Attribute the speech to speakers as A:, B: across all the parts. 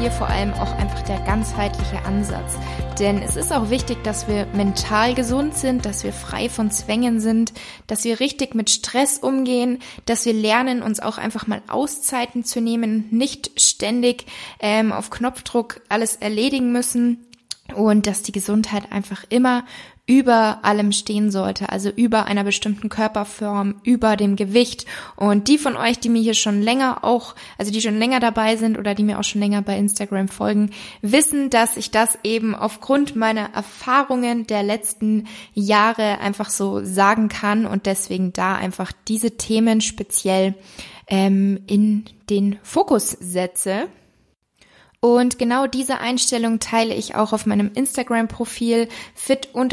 A: hier vor allem auch einfach der ganzheitliche Ansatz. Denn es ist auch wichtig, dass wir mental gesund sind, dass wir frei von Zwängen sind, dass wir richtig mit Stress umgehen, dass wir lernen, uns auch einfach mal Auszeiten zu nehmen, nicht ständig ähm, auf Knopfdruck alles erledigen müssen und dass die Gesundheit einfach immer über allem stehen sollte, also über einer bestimmten Körperform, über dem Gewicht. Und die von euch, die mir hier schon länger auch, also die schon länger dabei sind oder die mir auch schon länger bei Instagram folgen, wissen, dass ich das eben aufgrund meiner Erfahrungen der letzten Jahre einfach so sagen kann und deswegen da einfach diese Themen speziell ähm, in den Fokus setze. Und genau diese Einstellung teile ich auch auf meinem Instagram-Profil fit-laura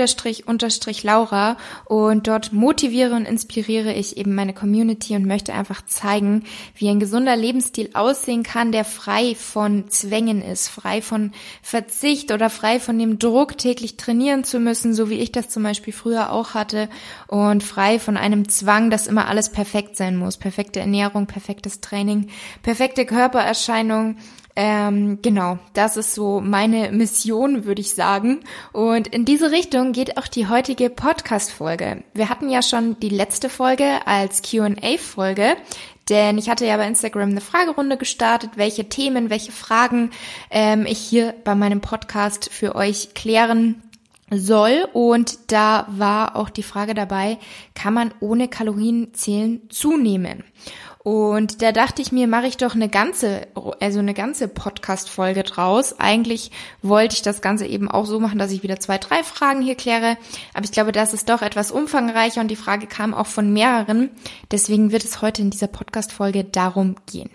A: und dort motiviere und inspiriere ich eben meine Community und möchte einfach zeigen, wie ein gesunder Lebensstil aussehen kann, der frei von Zwängen ist, frei von Verzicht oder frei von dem Druck, täglich trainieren zu müssen, so wie ich das zum Beispiel früher auch hatte. Und frei von einem Zwang, dass immer alles perfekt sein muss. Perfekte Ernährung, perfektes Training, perfekte Körpererscheinung, ähm, genau, das ist so meine Mission, würde ich sagen. Und in diese Richtung geht auch die heutige Podcast-Folge. Wir hatten ja schon die letzte Folge als Q&A-Folge, denn ich hatte ja bei Instagram eine Fragerunde gestartet, welche Themen, welche Fragen ähm, ich hier bei meinem Podcast für euch klären soll. Und da war auch die Frage dabei, kann man ohne Kalorienzählen zunehmen? Und da dachte ich mir, mache ich doch eine ganze, also eine ganze Podcast-Folge draus. Eigentlich wollte ich das Ganze eben auch so machen, dass ich wieder zwei, drei Fragen hier kläre. Aber ich glaube, das ist doch etwas umfangreicher und die Frage kam auch von mehreren. Deswegen wird es heute in dieser Podcast-Folge darum gehen.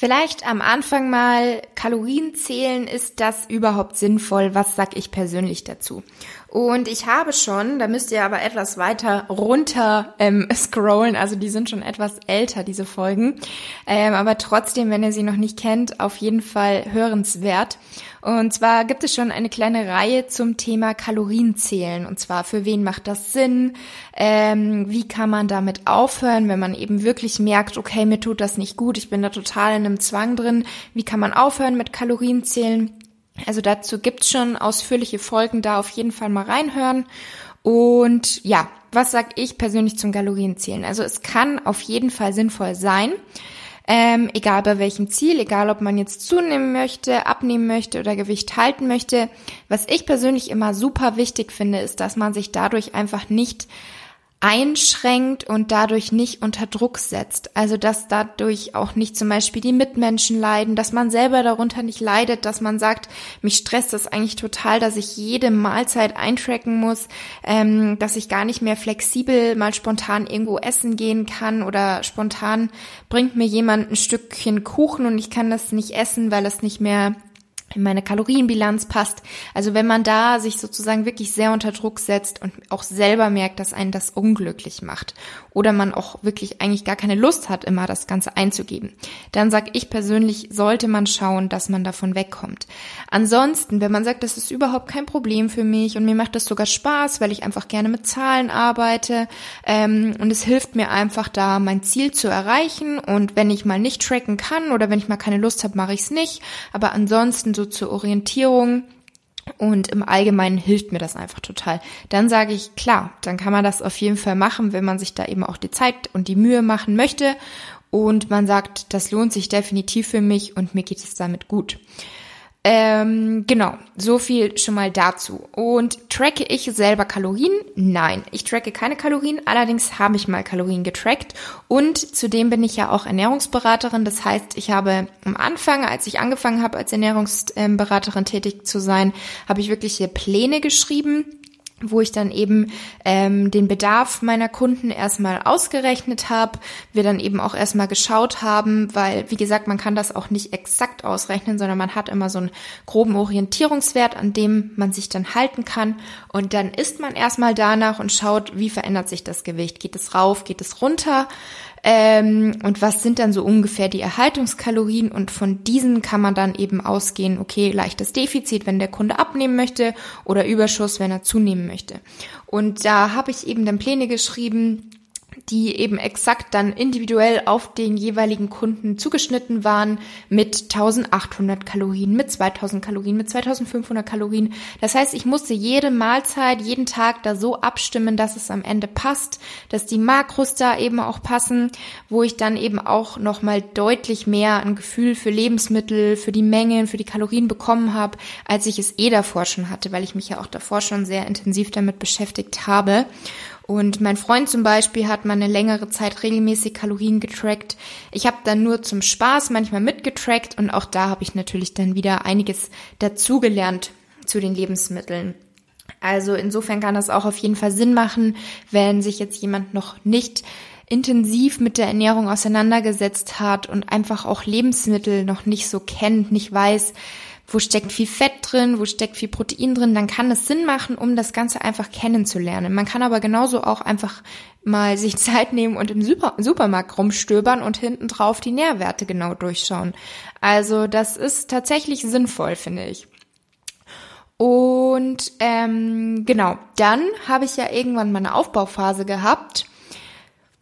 A: Vielleicht am Anfang mal Kalorien zählen, ist das überhaupt sinnvoll? Was sag ich persönlich dazu? Und ich habe schon, da müsst ihr aber etwas weiter runter ähm, scrollen, also die sind schon etwas älter, diese Folgen. Ähm, aber trotzdem, wenn ihr sie noch nicht kennt, auf jeden Fall hörenswert. Und zwar gibt es schon eine kleine Reihe zum Thema Kalorienzählen. Und zwar, für wen macht das Sinn? Ähm, wie kann man damit aufhören, wenn man eben wirklich merkt, okay, mir tut das nicht gut, ich bin da total in einem Zwang drin. Wie kann man aufhören mit Kalorienzählen? Also dazu gibt's schon ausführliche Folgen, da auf jeden Fall mal reinhören. Und ja, was sag ich persönlich zum Kalorienzählen? Also es kann auf jeden Fall sinnvoll sein. Ähm, egal bei welchem Ziel, egal ob man jetzt zunehmen möchte, abnehmen möchte oder Gewicht halten möchte. Was ich persönlich immer super wichtig finde, ist, dass man sich dadurch einfach nicht einschränkt und dadurch nicht unter Druck setzt. Also dass dadurch auch nicht zum Beispiel die Mitmenschen leiden, dass man selber darunter nicht leidet, dass man sagt, mich stresst das eigentlich total, dass ich jede Mahlzeit eintracken muss, ähm, dass ich gar nicht mehr flexibel mal spontan irgendwo essen gehen kann oder spontan bringt mir jemand ein Stückchen Kuchen und ich kann das nicht essen, weil es nicht mehr in meine Kalorienbilanz passt. Also wenn man da sich sozusagen wirklich sehr unter Druck setzt und auch selber merkt, dass einen das unglücklich macht oder man auch wirklich eigentlich gar keine Lust hat, immer das Ganze einzugeben, dann sag ich persönlich, sollte man schauen, dass man davon wegkommt. Ansonsten, wenn man sagt, das ist überhaupt kein Problem für mich und mir macht das sogar Spaß, weil ich einfach gerne mit Zahlen arbeite ähm, und es hilft mir einfach da, mein Ziel zu erreichen und wenn ich mal nicht tracken kann oder wenn ich mal keine Lust habe, mache ich es nicht. Aber ansonsten so zur Orientierung und im Allgemeinen hilft mir das einfach total. Dann sage ich, klar, dann kann man das auf jeden Fall machen, wenn man sich da eben auch die Zeit und die Mühe machen möchte und man sagt, das lohnt sich definitiv für mich und mir geht es damit gut. Ähm, genau, so viel schon mal dazu. Und tracke ich selber Kalorien? Nein, ich tracke keine Kalorien, allerdings habe ich mal Kalorien getrackt und zudem bin ich ja auch Ernährungsberaterin. Das heißt, ich habe am Anfang, als ich angefangen habe, als Ernährungsberaterin tätig zu sein, habe ich wirkliche Pläne geschrieben wo ich dann eben ähm, den Bedarf meiner Kunden erstmal ausgerechnet habe, wir dann eben auch erstmal geschaut haben, weil, wie gesagt, man kann das auch nicht exakt ausrechnen, sondern man hat immer so einen groben Orientierungswert, an dem man sich dann halten kann. Und dann isst man erstmal danach und schaut, wie verändert sich das Gewicht. Geht es rauf, geht es runter? Ähm, und was sind dann so ungefähr die Erhaltungskalorien? Und von diesen kann man dann eben ausgehen, okay, leichtes Defizit, wenn der Kunde abnehmen möchte oder Überschuss, wenn er zunehmen möchte. Und da habe ich eben dann Pläne geschrieben, die eben exakt dann individuell auf den jeweiligen Kunden zugeschnitten waren mit 1800 Kalorien, mit 2000 Kalorien, mit 2500 Kalorien. Das heißt, ich musste jede Mahlzeit, jeden Tag da so abstimmen, dass es am Ende passt, dass die Makros da eben auch passen, wo ich dann eben auch nochmal deutlich mehr ein Gefühl für Lebensmittel, für die Mengen, für die Kalorien bekommen habe, als ich es eh davor schon hatte, weil ich mich ja auch davor schon sehr intensiv damit beschäftigt habe. Und mein Freund zum Beispiel hat mal eine längere Zeit regelmäßig Kalorien getrackt. Ich habe dann nur zum Spaß manchmal mitgetrackt und auch da habe ich natürlich dann wieder einiges dazugelernt zu den Lebensmitteln. Also insofern kann das auch auf jeden Fall Sinn machen, wenn sich jetzt jemand noch nicht intensiv mit der Ernährung auseinandergesetzt hat und einfach auch Lebensmittel noch nicht so kennt, nicht weiß, wo steckt viel Fett drin, wo steckt viel Protein drin, dann kann es Sinn machen, um das Ganze einfach kennenzulernen. Man kann aber genauso auch einfach mal sich Zeit nehmen und im Super Supermarkt rumstöbern und hinten drauf die Nährwerte genau durchschauen. Also das ist tatsächlich sinnvoll, finde ich. Und ähm, genau, dann habe ich ja irgendwann mal eine Aufbauphase gehabt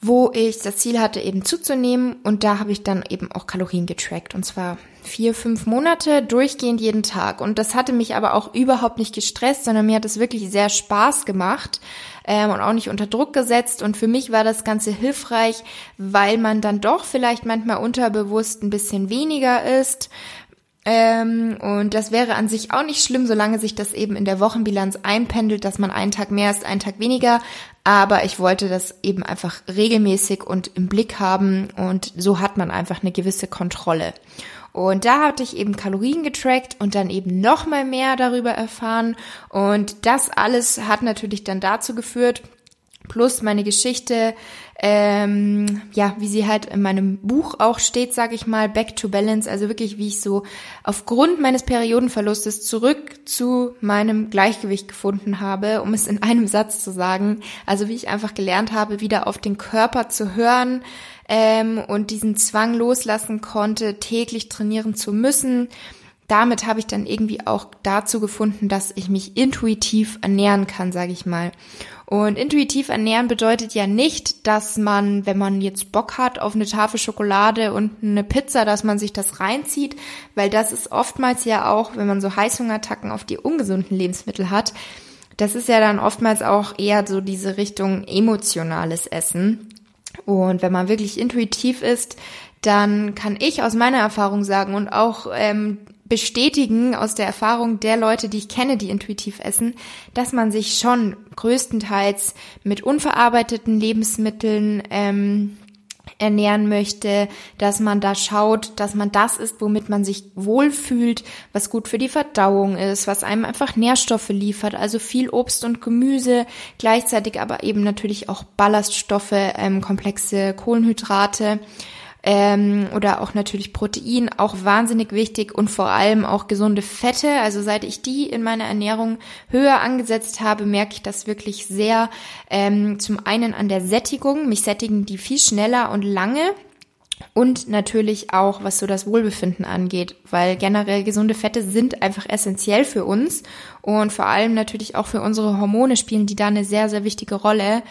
A: wo ich das Ziel hatte, eben zuzunehmen. Und da habe ich dann eben auch Kalorien getrackt. Und zwar vier, fünf Monate durchgehend jeden Tag. Und das hatte mich aber auch überhaupt nicht gestresst, sondern mir hat es wirklich sehr Spaß gemacht ähm, und auch nicht unter Druck gesetzt. Und für mich war das Ganze hilfreich, weil man dann doch vielleicht manchmal unterbewusst ein bisschen weniger ist, ähm, und das wäre an sich auch nicht schlimm, solange sich das eben in der Wochenbilanz einpendelt, dass man einen Tag mehr ist, einen Tag weniger. Aber ich wollte das eben einfach regelmäßig und im Blick haben und so hat man einfach eine gewisse Kontrolle. Und da hatte ich eben Kalorien getrackt und dann eben noch mal mehr darüber erfahren. Und das alles hat natürlich dann dazu geführt, plus meine Geschichte, ähm, ja, wie sie halt in meinem Buch auch steht, sage ich mal, Back to Balance, also wirklich, wie ich so aufgrund meines Periodenverlustes zurück zu meinem Gleichgewicht gefunden habe, um es in einem Satz zu sagen. Also wie ich einfach gelernt habe, wieder auf den Körper zu hören ähm, und diesen Zwang loslassen konnte, täglich trainieren zu müssen damit habe ich dann irgendwie auch dazu gefunden, dass ich mich intuitiv ernähren kann, sage ich mal. Und intuitiv ernähren bedeutet ja nicht, dass man, wenn man jetzt Bock hat auf eine Tafel Schokolade und eine Pizza, dass man sich das reinzieht, weil das ist oftmals ja auch, wenn man so Heißhungerattacken auf die ungesunden Lebensmittel hat, das ist ja dann oftmals auch eher so diese Richtung emotionales Essen. Und wenn man wirklich intuitiv ist, dann kann ich aus meiner Erfahrung sagen und auch ähm, bestätigen aus der Erfahrung der Leute, die ich kenne, die intuitiv essen, dass man sich schon größtenteils mit unverarbeiteten Lebensmitteln ähm, ernähren möchte, dass man da schaut, dass man das isst, womit man sich wohlfühlt, was gut für die Verdauung ist, was einem einfach Nährstoffe liefert, also viel Obst und Gemüse, gleichzeitig aber eben natürlich auch Ballaststoffe, ähm, komplexe Kohlenhydrate ähm, oder auch natürlich Protein, auch wahnsinnig wichtig und vor allem auch gesunde Fette. Also seit ich die in meiner Ernährung höher angesetzt habe, merke ich das wirklich sehr. Ähm, zum einen an der Sättigung, mich sättigen die viel schneller und lange. Und natürlich auch, was so das Wohlbefinden angeht, weil generell gesunde Fette sind einfach essentiell für uns und vor allem natürlich auch für unsere Hormone spielen die da eine sehr, sehr wichtige Rolle.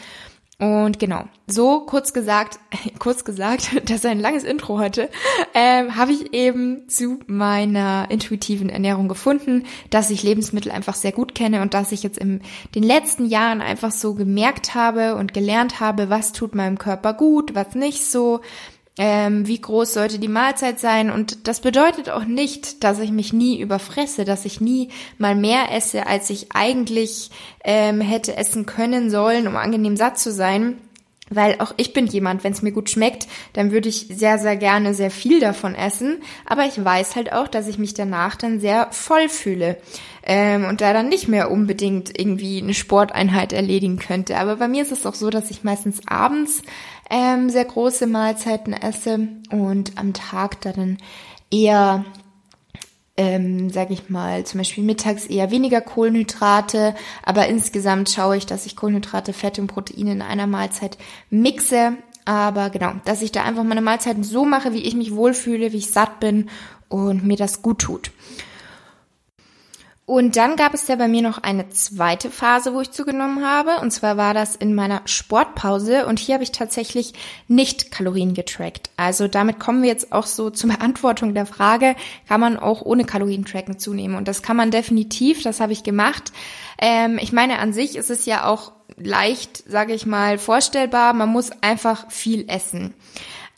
A: Und genau, so kurz gesagt, kurz gesagt, das ist ein langes Intro heute, ähm, habe ich eben zu meiner intuitiven Ernährung gefunden, dass ich Lebensmittel einfach sehr gut kenne und dass ich jetzt in den letzten Jahren einfach so gemerkt habe und gelernt habe, was tut meinem Körper gut, was nicht so, ähm, wie groß sollte die Mahlzeit sein. Und das bedeutet auch nicht, dass ich mich nie überfresse, dass ich nie mal mehr esse, als ich eigentlich ähm, hätte essen können sollen, um angenehm satt zu sein. Weil auch ich bin jemand, wenn es mir gut schmeckt, dann würde ich sehr, sehr gerne sehr viel davon essen. Aber ich weiß halt auch, dass ich mich danach dann sehr voll fühle ähm, und da dann nicht mehr unbedingt irgendwie eine Sporteinheit erledigen könnte. Aber bei mir ist es auch so, dass ich meistens abends ähm, sehr große Mahlzeiten esse und am Tag dann eher ähm, sage ich mal, zum Beispiel mittags eher weniger Kohlenhydrate, aber insgesamt schaue ich, dass ich Kohlenhydrate, Fette und Proteine in einer Mahlzeit mixe. Aber genau, dass ich da einfach meine Mahlzeiten so mache, wie ich mich wohlfühle, wie ich satt bin und mir das gut tut. Und dann gab es ja bei mir noch eine zweite Phase, wo ich zugenommen habe. Und zwar war das in meiner Sportpause. Und hier habe ich tatsächlich nicht Kalorien getrackt. Also damit kommen wir jetzt auch so zur Beantwortung der Frage, kann man auch ohne Kalorien tracken zunehmen? Und das kann man definitiv, das habe ich gemacht. Ähm, ich meine, an sich ist es ja auch leicht, sage ich mal, vorstellbar. Man muss einfach viel essen.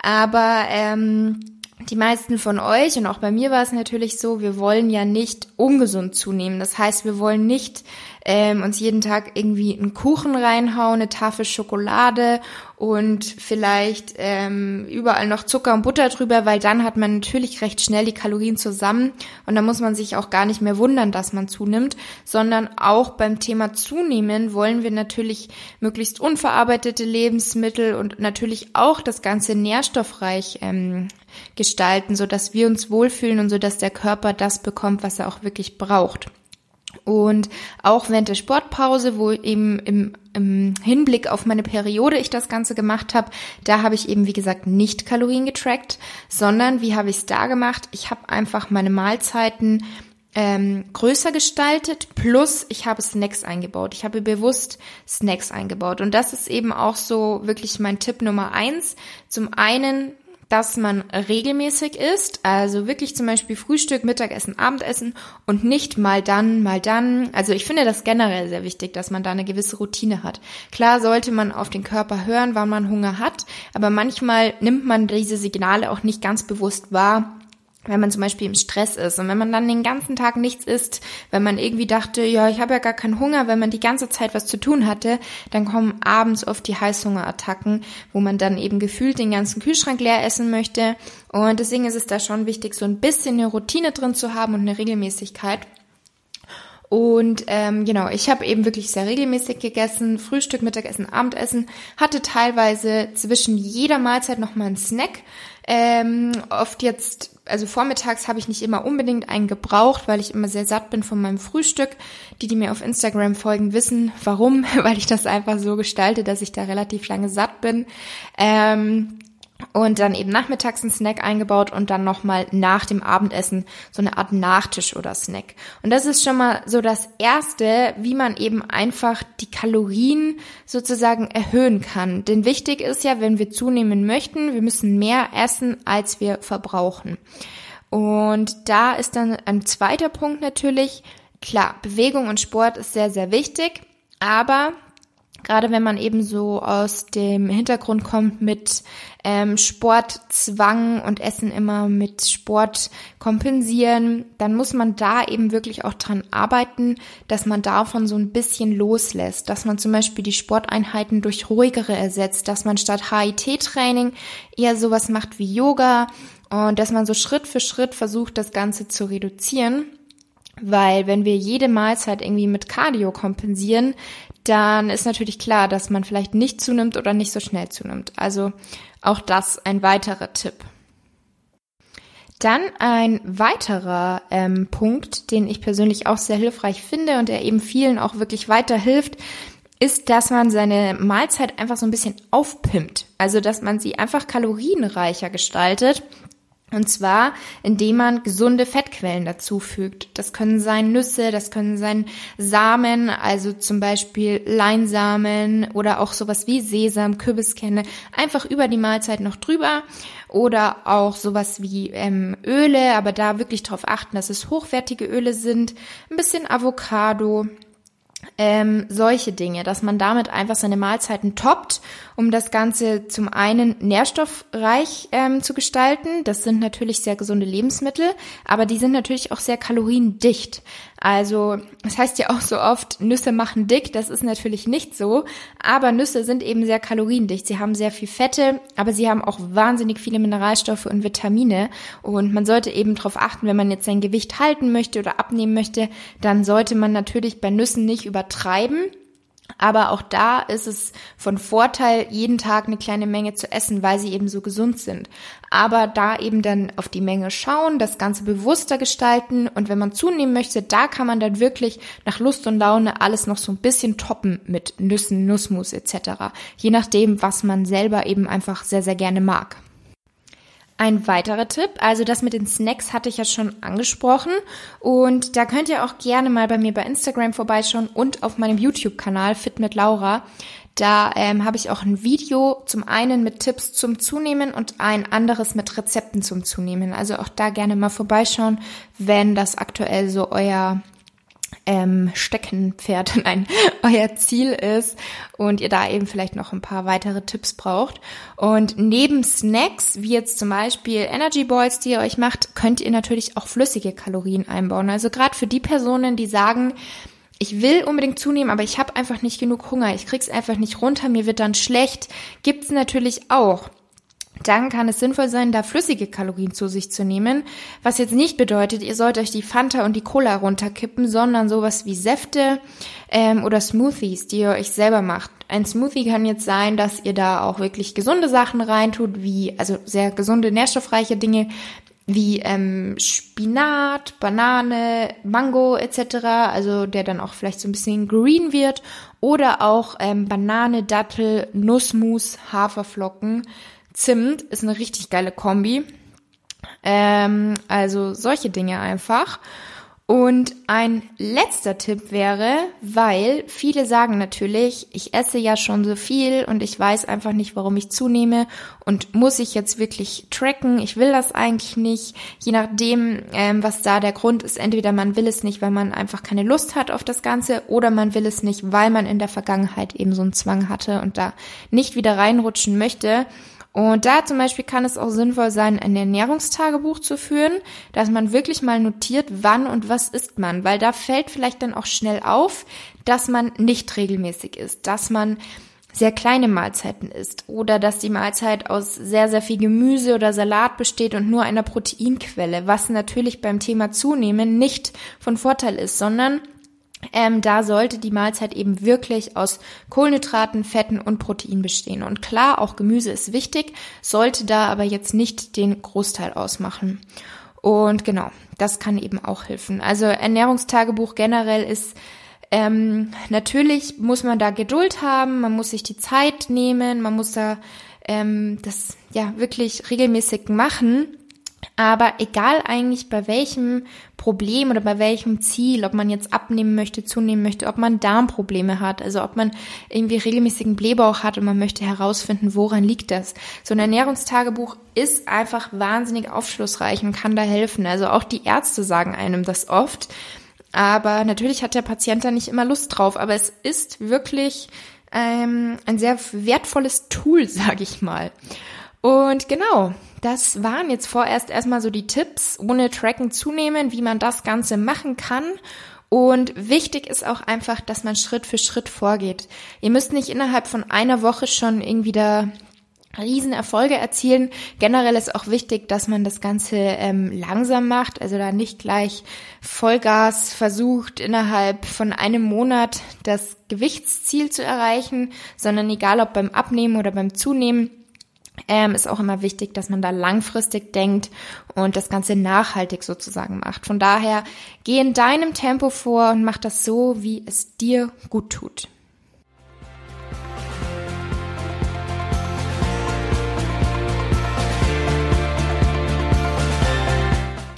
A: Aber ähm, die meisten von euch und auch bei mir war es natürlich so, wir wollen ja nicht ungesund zunehmen. Das heißt, wir wollen nicht ähm, uns jeden Tag irgendwie einen Kuchen reinhauen, eine Tafel Schokolade und vielleicht ähm, überall noch Zucker und Butter drüber, weil dann hat man natürlich recht schnell die Kalorien zusammen und da muss man sich auch gar nicht mehr wundern, dass man zunimmt, sondern auch beim Thema Zunehmen wollen wir natürlich möglichst unverarbeitete Lebensmittel und natürlich auch das Ganze nährstoffreich ähm, gestalten, so dass wir uns wohlfühlen und so dass der Körper das bekommt, was er auch wirklich braucht. Und auch während der Sportpause, wo eben im, im Hinblick auf meine Periode ich das Ganze gemacht habe, da habe ich eben, wie gesagt, nicht Kalorien getrackt, sondern wie habe ich es da gemacht? Ich habe einfach meine Mahlzeiten ähm, größer gestaltet, plus ich habe Snacks eingebaut. Ich habe bewusst Snacks eingebaut. Und das ist eben auch so wirklich mein Tipp Nummer eins. Zum einen dass man regelmäßig isst, also wirklich zum Beispiel Frühstück, Mittagessen, Abendessen und nicht mal dann, mal dann. Also ich finde das generell sehr wichtig, dass man da eine gewisse Routine hat. Klar sollte man auf den Körper hören, wann man Hunger hat, aber manchmal nimmt man diese Signale auch nicht ganz bewusst wahr wenn man zum Beispiel im Stress ist und wenn man dann den ganzen Tag nichts isst, wenn man irgendwie dachte, ja, ich habe ja gar keinen Hunger, wenn man die ganze Zeit was zu tun hatte, dann kommen abends oft die Heißhungerattacken, wo man dann eben gefühlt den ganzen Kühlschrank leer essen möchte. Und deswegen ist es da schon wichtig, so ein bisschen eine Routine drin zu haben und eine Regelmäßigkeit. Und ähm, genau, ich habe eben wirklich sehr regelmäßig gegessen, Frühstück, Mittagessen, Abendessen, hatte teilweise zwischen jeder Mahlzeit noch mal einen Snack. Ähm, oft jetzt, also vormittags habe ich nicht immer unbedingt einen gebraucht, weil ich immer sehr satt bin von meinem Frühstück. Die, die mir auf Instagram folgen, wissen warum, weil ich das einfach so gestalte, dass ich da relativ lange satt bin. Ähm, und dann eben nachmittags einen Snack eingebaut und dann nochmal nach dem Abendessen so eine Art Nachtisch oder Snack. Und das ist schon mal so das erste, wie man eben einfach die Kalorien sozusagen erhöhen kann. Denn wichtig ist ja, wenn wir zunehmen möchten, wir müssen mehr essen, als wir verbrauchen. Und da ist dann ein zweiter Punkt natürlich, klar, Bewegung und Sport ist sehr, sehr wichtig, aber gerade wenn man eben so aus dem Hintergrund kommt mit ähm, Sportzwang und Essen immer mit Sport kompensieren, dann muss man da eben wirklich auch dran arbeiten, dass man davon so ein bisschen loslässt, dass man zum Beispiel die Sporteinheiten durch ruhigere ersetzt, dass man statt HIT-Training eher sowas macht wie Yoga und dass man so Schritt für Schritt versucht, das Ganze zu reduzieren. Weil wenn wir jede Mahlzeit irgendwie mit Cardio kompensieren, dann ist natürlich klar, dass man vielleicht nicht zunimmt oder nicht so schnell zunimmt. Also auch das ein weiterer Tipp. Dann ein weiterer ähm, Punkt, den ich persönlich auch sehr hilfreich finde und der eben vielen auch wirklich weiterhilft, ist, dass man seine Mahlzeit einfach so ein bisschen aufpimpt. Also, dass man sie einfach kalorienreicher gestaltet und zwar, indem man gesunde Fettquellen dazufügt. Das können sein Nüsse, das können sein Samen, also zum Beispiel Leinsamen oder auch sowas wie Sesam, Kürbiskerne, einfach über die Mahlzeit noch drüber. Oder auch sowas wie ähm, Öle, aber da wirklich darauf achten, dass es hochwertige Öle sind. Ein bisschen Avocado, ähm, solche Dinge, dass man damit einfach seine Mahlzeiten toppt, um das Ganze zum einen nährstoffreich ähm, zu gestalten. Das sind natürlich sehr gesunde Lebensmittel, aber die sind natürlich auch sehr kaloriendicht. Also, das heißt ja auch so oft, Nüsse machen dick. Das ist natürlich nicht so. Aber Nüsse sind eben sehr kaloriendicht. Sie haben sehr viel Fette, aber sie haben auch wahnsinnig viele Mineralstoffe und Vitamine. Und man sollte eben darauf achten, wenn man jetzt sein Gewicht halten möchte oder abnehmen möchte, dann sollte man natürlich bei Nüssen nicht übertreiben Aber auch da ist es von Vorteil, jeden Tag eine kleine Menge zu essen, weil sie eben so gesund sind. Aber da eben dann auf die Menge schauen, das Ganze bewusster gestalten und wenn man zunehmen möchte, da kann man dann wirklich nach Lust und Laune alles noch so ein bisschen toppen mit Nüssen, Nussmus etc. Je nachdem, was man selber eben einfach sehr, sehr gerne mag. Ein weiterer Tipp, also das mit den Snacks hatte ich ja schon angesprochen und da könnt ihr auch gerne mal bei mir bei Instagram vorbeischauen und auf meinem YouTube-Kanal Fit mit Laura. Da ähm, habe ich auch ein Video zum einen mit Tipps zum Zunehmen und ein anderes mit Rezepten zum Zunehmen. Also auch da gerne mal vorbeischauen, wenn das aktuell so euer ähm, Steckenpferd, nein, euer Ziel ist und ihr da eben vielleicht noch ein paar weitere Tipps braucht. Und neben Snacks, wie jetzt zum Beispiel Energy Balls, die ihr euch macht, könnt ihr natürlich auch flüssige Kalorien einbauen. Also gerade für die Personen, die sagen, ich will unbedingt zunehmen, aber ich habe einfach nicht genug Hunger, ich krieg's einfach nicht runter, mir wird dann schlecht, gibt's natürlich auch dann kann es sinnvoll sein, da flüssige Kalorien zu sich zu nehmen, was jetzt nicht bedeutet, ihr sollt euch die Fanta und die Cola runterkippen, sondern sowas wie Säfte ähm, oder Smoothies, die ihr euch selber macht. Ein Smoothie kann jetzt sein, dass ihr da auch wirklich gesunde Sachen reintut, wie also sehr gesunde, nährstoffreiche Dinge wie ähm, Spinat, Banane, Mango etc., also der dann auch vielleicht so ein bisschen green wird, oder auch ähm, Banane, Dattel, Nussmus, Haferflocken Zimt ist eine richtig geile Kombi. Ähm, also solche Dinge einfach. Und ein letzter Tipp wäre, weil viele sagen natürlich, ich esse ja schon so viel und ich weiß einfach nicht, warum ich zunehme und muss ich jetzt wirklich tracken? Ich will das eigentlich nicht. Je nachdem, ähm, was da der Grund ist, entweder man will es nicht, weil man einfach keine Lust hat auf das Ganze oder man will es nicht, weil man in der Vergangenheit eben so einen Zwang hatte und da nicht wieder reinrutschen möchte. Und da zum Beispiel kann es auch sinnvoll sein, ein Ernährungstagebuch zu führen, dass man wirklich mal notiert, wann und was isst man, weil da fällt vielleicht dann auch schnell auf, dass man nicht regelmäßig isst, dass man sehr kleine Mahlzeiten isst oder dass die Mahlzeit aus sehr, sehr viel Gemüse oder Salat besteht und nur einer Proteinquelle, was natürlich beim Thema Zunehmen nicht von Vorteil ist, sondern ähm, da sollte die Mahlzeit eben wirklich aus Kohlenhydraten, Fetten und Protein bestehen. Und klar, auch Gemüse ist wichtig, sollte da aber jetzt nicht den Großteil ausmachen. Und genau, das kann eben auch helfen. Also Ernährungstagebuch generell ist ähm, natürlich muss man da Geduld haben, man muss sich die Zeit nehmen, man muss da ähm, das ja wirklich regelmäßig machen. Aber egal eigentlich bei welchem Problem oder bei welchem Ziel, ob man jetzt abnehmen möchte, zunehmen möchte, ob man Darmprobleme hat, also ob man irgendwie regelmäßigen Blähbauch hat und man möchte herausfinden, woran liegt das. So ein Ernährungstagebuch ist einfach wahnsinnig aufschlussreich und kann da helfen. Also auch die Ärzte sagen einem das oft. Aber natürlich hat der Patient da nicht immer Lust drauf. Aber es ist wirklich ähm, ein sehr wertvolles Tool, sage ich mal. Und genau, das waren jetzt vorerst erstmal so die Tipps, ohne Tracken zunehmen, wie man das Ganze machen kann. Und wichtig ist auch einfach, dass man Schritt für Schritt vorgeht. Ihr müsst nicht innerhalb von einer Woche schon irgendwie da Riesenerfolge erzielen. Generell ist auch wichtig, dass man das Ganze ähm, langsam macht, also da nicht gleich Vollgas versucht, innerhalb von einem Monat das Gewichtsziel zu erreichen, sondern egal ob beim Abnehmen oder beim Zunehmen, ähm, ist auch immer wichtig, dass man da langfristig denkt und das Ganze nachhaltig sozusagen macht. Von daher geh in deinem Tempo vor und mach das so, wie es dir gut tut.